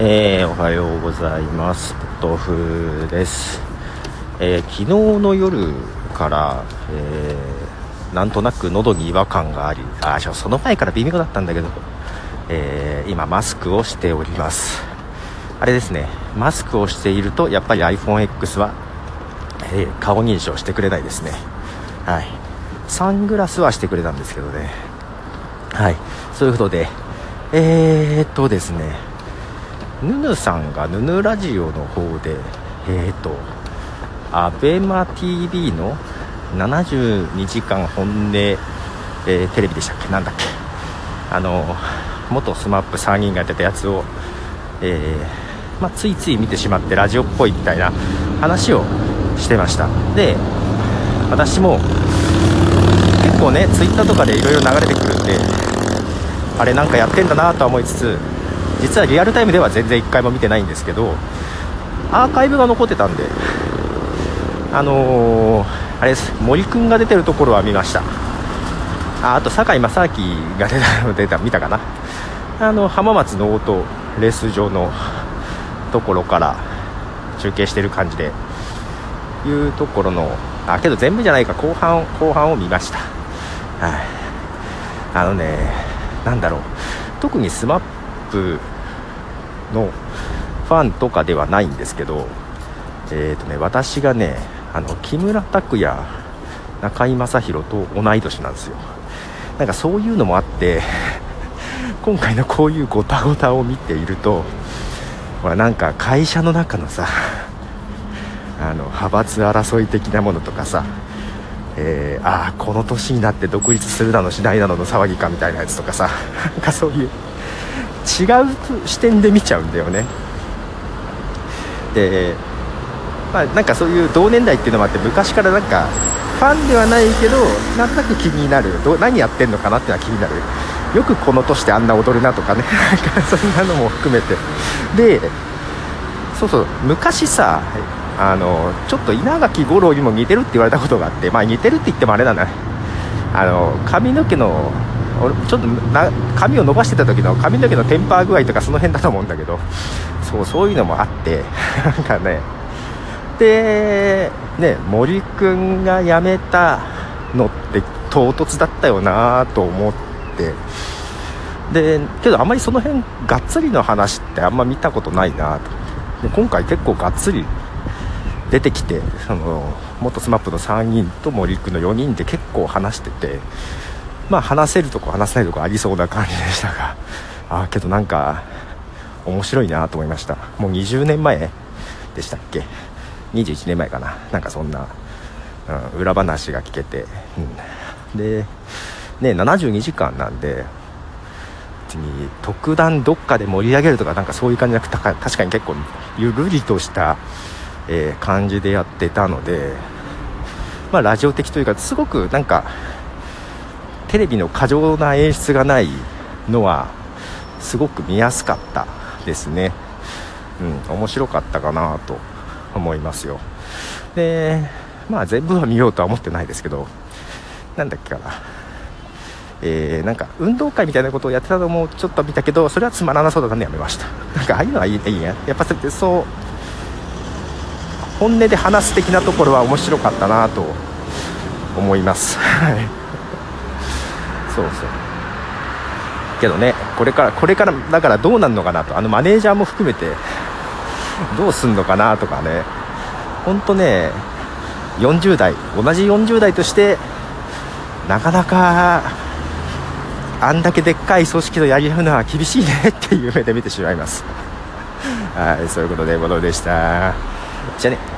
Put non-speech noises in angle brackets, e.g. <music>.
えー、おはようございます。ポトフです、えー、昨日の夜から、えー、なんとなく喉に違和感がありあその前から微妙だったんだけど、え今マスクをしております。あれですねマスクをしているとやっぱり iPhoneX は、え顔認証してくれないですね。はい。サングラスはしてくれたんですけどね。はい。そういうことでえー、っとですねヌヌさんがヌヌラジオの方でえー、と ABEMATV の72時間本音、えー、テレビでしたっけ？なんだっけ？あの元 SMAP3 人がやってたやつを、えー、まあ、ついつい見てしまってラジオっぽいみたいな話をしてました。で私も結構ねツイッターとかでいろいろ流れてくるんであれなんかやってんだなとは思いつつ実はリアルタイムでは全然1回も見てないんですけどアーカイブが残ってたんであのー、あれです。森くんが出てるところは見ました。ああと堺正明が出たの出た見たかな。あの浜松のオートレース場のところから中継してる感じでいうところのあけど全部じゃないか後半後半を見ました。はい。あのねなんだろう。特に SMAP のファンとかではないんですけどえーとね私がねあの木村拓哉中居正広と同い年なんですよ。なんかそういうのもあって <laughs> 今回のこういうごたごたを見ているとほらなんか会社の中のさあの派閥争い的なものとかさ、えー、ああこの年になって独立するだのしないだのの騒ぎかみたいなやつとかさ <laughs> なんかそういう違う視点で見ちゃうんだよね。でまあなんかそういう同年代っていうのもあって昔からなんかファンではないけどなんとなく気になる。ど何やってんのかなっていうのは気になる。よくこの年であんな踊るなとかね。<laughs> そんなのも含めて。でそうそう。昔さあのちょっと稲垣吾郎にも似てるって言われたことがあってまあ似てるって言ってもあれだな。あの髪の毛の俺ちょっとな髪を伸ばしてた時の髪の毛のテンパー具合とかその辺だと思うんだけどそうそういうのもあって <laughs> なんかね。でね森君が辞めたのって唐突だったよなと思って。でけどあまりその辺がっつりの話ってあんま見たことないなと。で今回結構がっつり出てきてその元 SMAP の3人と森君の4人で結構話しててまあ話せるとこ話せないとこありそうな感じでしたがああけどなんか面白いなと思いました。もう20年前でしたっけ？21年前かな。なんかそんな、うん、裏話が聞けて、うん、でね72時間なんで別に特段どっかで盛り上げるとかなんかそういう感じなくて確かに結構ゆるりとしたえー、感じでやってたので、まあ、ラジオ的というかすごくなんかテレビの過剰な演出がないのはすごく見やすかったですね、うん、面白かったかなと思いますよ。でまあ全部は見ようとは思ってないですけどなんだっけかな。えー、なんか運動会みたいなことをやってたのもちょっと見たけどそれはつまらなそうだったんでやめました。なんかああいうのはいいいいややっぱそう本音で話す的なところは面白かったなと思います。そうそう。けどねこれからこれからだからどうなるのかなと。あのマネージャーも含めてどうすんのかなとかね。本当ね40代同じ40代としてなかなかあんだけでっかい組織とやり合うのは厳しいねっていう目で見てしまいます。はいそういうことでボロでした。じゃあね。